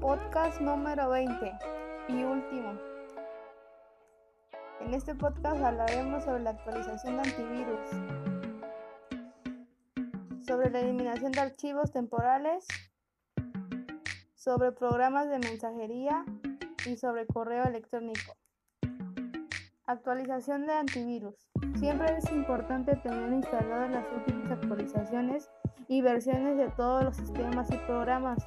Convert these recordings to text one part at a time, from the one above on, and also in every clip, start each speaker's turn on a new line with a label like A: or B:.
A: podcast número 20 y último. En este podcast hablaremos sobre la actualización de antivirus, sobre la eliminación de archivos temporales, sobre programas de mensajería y sobre correo electrónico. Actualización de antivirus. Siempre es importante tener instaladas las últimas actualizaciones y versiones de todos los sistemas y programas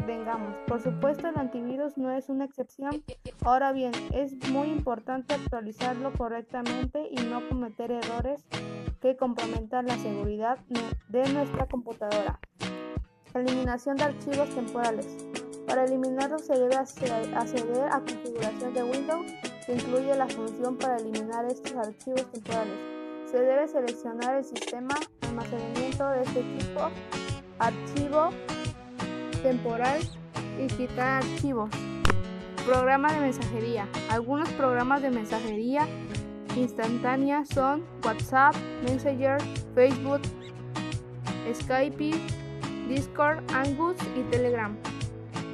A: tengamos. Por supuesto, el antivirus no es una excepción. Ahora bien, es muy importante actualizarlo correctamente y no cometer errores que comprometan la seguridad de nuestra computadora. Eliminación de archivos temporales. Para eliminarlos se debe acceder a configuración de Windows que incluye la función para eliminar estos archivos temporales. Se debe seleccionar el sistema almacenamiento de este tipo, archivo temporal y quitar archivos. Programa de mensajería. Algunos programas de mensajería instantánea son WhatsApp, Messenger, Facebook, Skype, Discord, Angus y Telegram.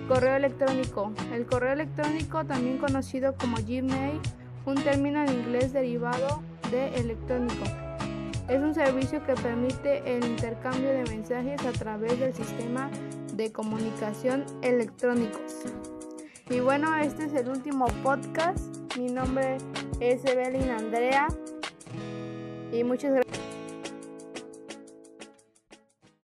A: Correo electrónico. El correo electrónico, también conocido como Gmail, un término en inglés derivado de electrónico. Es un servicio que permite el intercambio de mensajes a través del sistema de comunicación electrónicos. Y bueno, este es el último podcast. Mi nombre es Evelyn Andrea y muchas gracias.